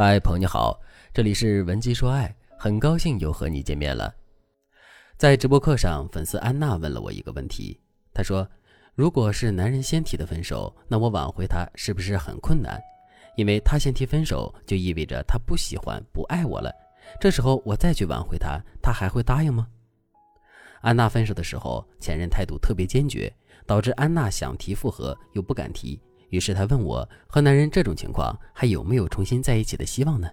嗨，朋友你好，这里是文姬说爱，很高兴又和你见面了。在直播课上，粉丝安娜问了我一个问题，她说：“如果是男人先提的分手，那我挽回他是不是很困难？因为他先提分手，就意味着他不喜欢、不爱我了。这时候我再去挽回他，他还会答应吗？”安娜分手的时候，前任态度特别坚决，导致安娜想提复合又不敢提。于是他问我，和男人这种情况还有没有重新在一起的希望呢？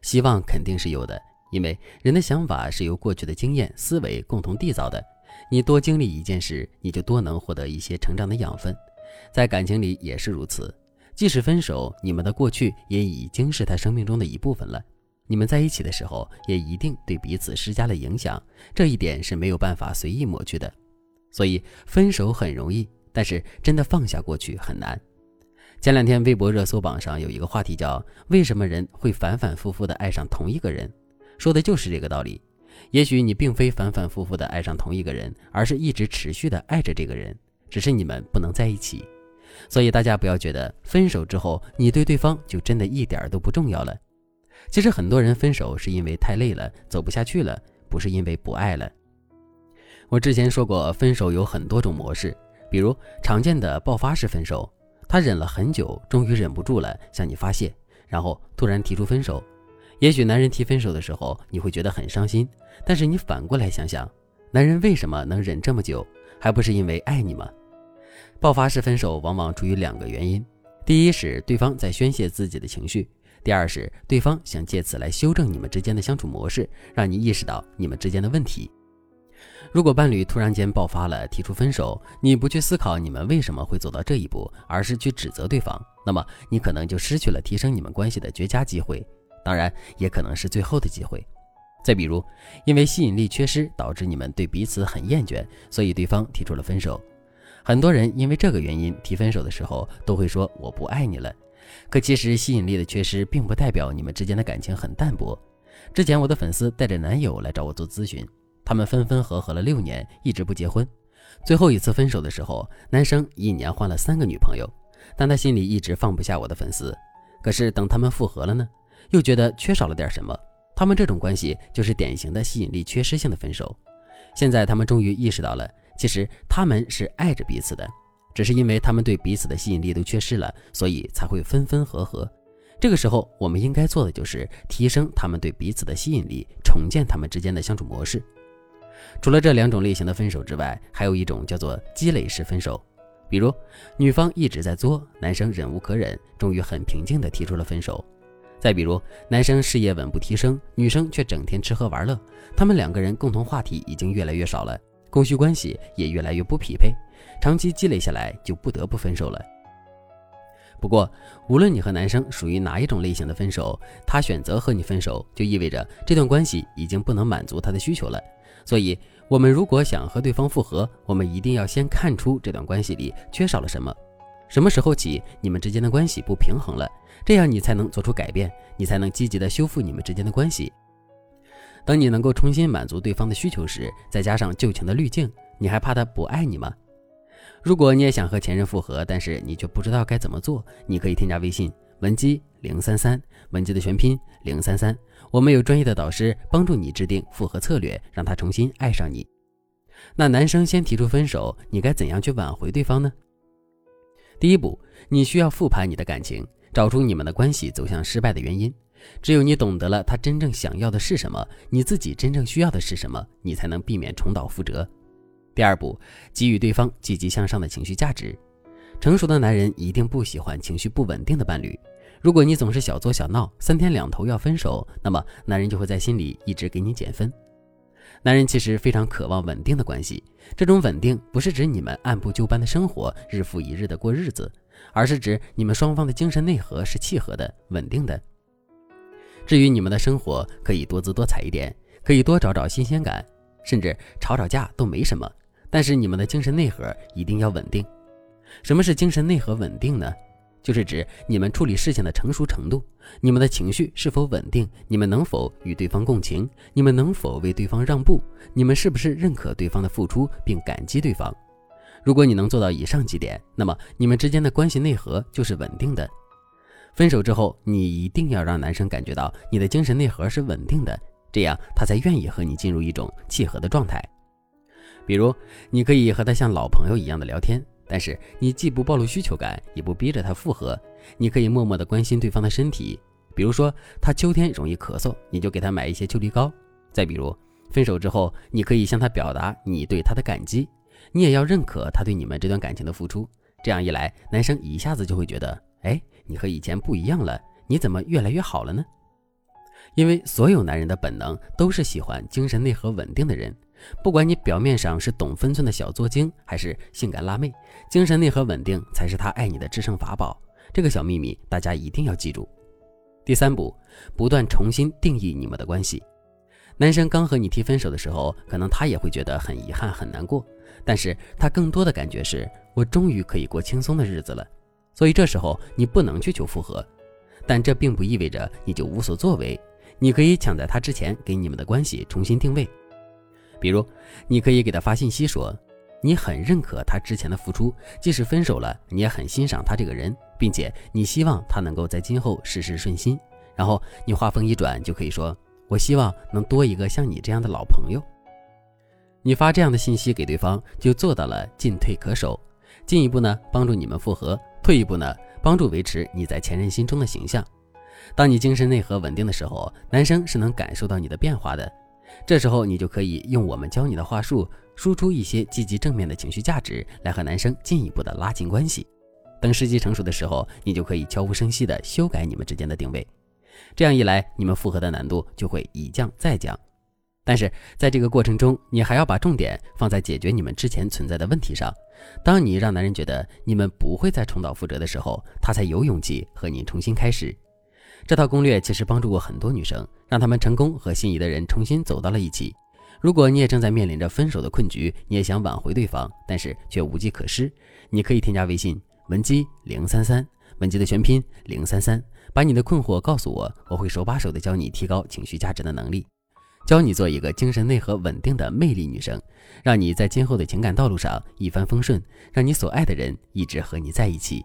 希望肯定是有的，因为人的想法是由过去的经验、思维共同缔造的。你多经历一件事，你就多能获得一些成长的养分。在感情里也是如此，即使分手，你们的过去也已经是他生命中的一部分了。你们在一起的时候，也一定对彼此施加了影响，这一点是没有办法随意抹去的。所以分手很容易。但是真的放下过去很难。前两天微博热搜榜上有一个话题叫“为什么人会反反复复的爱上同一个人”，说的就是这个道理。也许你并非反反复复的爱上同一个人，而是一直持续的爱着这个人，只是你们不能在一起。所以大家不要觉得分手之后你对对方就真的一点都不重要了。其实很多人分手是因为太累了，走不下去了，不是因为不爱了。我之前说过，分手有很多种模式。比如常见的爆发式分手，他忍了很久，终于忍不住了，向你发泄，然后突然提出分手。也许男人提分手的时候，你会觉得很伤心，但是你反过来想想，男人为什么能忍这么久，还不是因为爱你吗？爆发式分手往往出于两个原因：第一是对方在宣泄自己的情绪；第二是对方想借此来修正你们之间的相处模式，让你意识到你们之间的问题。如果伴侣突然间爆发了，提出分手，你不去思考你们为什么会走到这一步，而是去指责对方，那么你可能就失去了提升你们关系的绝佳机会，当然也可能是最后的机会。再比如，因为吸引力缺失导致你们对彼此很厌倦，所以对方提出了分手。很多人因为这个原因提分手的时候都会说我不爱你了，可其实吸引力的缺失并不代表你们之间的感情很淡薄。之前我的粉丝带着男友来找我做咨询。他们分分合合了六年，一直不结婚。最后一次分手的时候，男生一年换了三个女朋友，但他心里一直放不下我的粉丝。可是等他们复合了呢，又觉得缺少了点什么。他们这种关系就是典型的吸引力缺失性的分手。现在他们终于意识到了，其实他们是爱着彼此的，只是因为他们对彼此的吸引力都缺失了，所以才会分分合合。这个时候，我们应该做的就是提升他们对彼此的吸引力，重建他们之间的相处模式。除了这两种类型的分手之外，还有一种叫做积累式分手。比如，女方一直在作，男生忍无可忍，终于很平静地提出了分手。再比如，男生事业稳步提升，女生却整天吃喝玩乐，他们两个人共同话题已经越来越少了，供需关系也越来越不匹配，长期积累下来就不得不分手了。不过，无论你和男生属于哪一种类型的分手，他选择和你分手，就意味着这段关系已经不能满足他的需求了。所以，我们如果想和对方复合，我们一定要先看出这段关系里缺少了什么，什么时候起你们之间的关系不平衡了，这样你才能做出改变，你才能积极的修复你们之间的关系。当你能够重新满足对方的需求时，再加上旧情的滤镜，你还怕他不爱你吗？如果你也想和前任复合，但是你却不知道该怎么做，你可以添加微信文姬零三三，文姬的全拼零三三，我们有专业的导师帮助你制定复合策略，让他重新爱上你。那男生先提出分手，你该怎样去挽回对方呢？第一步，你需要复盘你的感情，找出你们的关系走向失败的原因。只有你懂得了他真正想要的是什么，你自己真正需要的是什么，你才能避免重蹈覆辙。第二步，给予对方积极向上的情绪价值。成熟的男人一定不喜欢情绪不稳定的伴侣。如果你总是小作小闹，三天两头要分手，那么男人就会在心里一直给你减分。男人其实非常渴望稳定的关系，这种稳定不是指你们按部就班的生活，日复一日的过日子，而是指你们双方的精神内核是契合的、稳定的。至于你们的生活，可以多姿多彩一点，可以多找找新鲜感，甚至吵吵架都没什么。但是你们的精神内核一定要稳定。什么是精神内核稳定呢？就是指你们处理事情的成熟程度，你们的情绪是否稳定，你们能否与对方共情，你们能否为对方让步，你们是不是认可对方的付出并感激对方。如果你能做到以上几点，那么你们之间的关系内核就是稳定的。分手之后，你一定要让男生感觉到你的精神内核是稳定的，这样他才愿意和你进入一种契合的状态。比如，你可以和他像老朋友一样的聊天，但是你既不暴露需求感，也不逼着他复合。你可以默默的关心对方的身体，比如说他秋天容易咳嗽，你就给他买一些秋梨膏。再比如，分手之后，你可以向他表达你对他的感激，你也要认可他对你们这段感情的付出。这样一来，男生一下子就会觉得，哎，你和以前不一样了，你怎么越来越好了呢？因为所有男人的本能都是喜欢精神内核稳定的人，不管你表面上是懂分寸的小作精，还是性感辣妹，精神内核稳定才是他爱你的制胜法宝。这个小秘密大家一定要记住。第三步，不断重新定义你们的关系。男生刚和你提分手的时候，可能他也会觉得很遗憾、很难过，但是他更多的感觉是。我终于可以过轻松的日子了，所以这时候你不能去求复合，但这并不意味着你就无所作为。你可以抢在他之前给你们的关系重新定位，比如你可以给他发信息说，你很认可他之前的付出，即使分手了，你也很欣赏他这个人，并且你希望他能够在今后事事顺心。然后你话锋一转，就可以说，我希望能多一个像你这样的老朋友。你发这样的信息给对方，就做到了进退可守。进一步呢，帮助你们复合；退一步呢，帮助维持你在前任心中的形象。当你精神内核稳定的时候，男生是能感受到你的变化的。这时候，你就可以用我们教你的话术，输出一些积极正面的情绪价值，来和男生进一步的拉近关系。等时机成熟的时候，你就可以悄无声息的修改你们之间的定位。这样一来，你们复合的难度就会一降再降。但是在这个过程中，你还要把重点放在解决你们之前存在的问题上。当你让男人觉得你们不会再重蹈覆辙的时候，他才有勇气和你重新开始。这套攻略其实帮助过很多女生，让她们成功和心仪的人重新走到了一起。如果你也正在面临着分手的困局，你也想挽回对方，但是却无计可施，你可以添加微信文姬零三三，文姬的全拼零三三，把你的困惑告诉我，我会手把手的教你提高情绪价值的能力。教你做一个精神内核稳定的魅力女生，让你在今后的情感道路上一帆风顺，让你所爱的人一直和你在一起。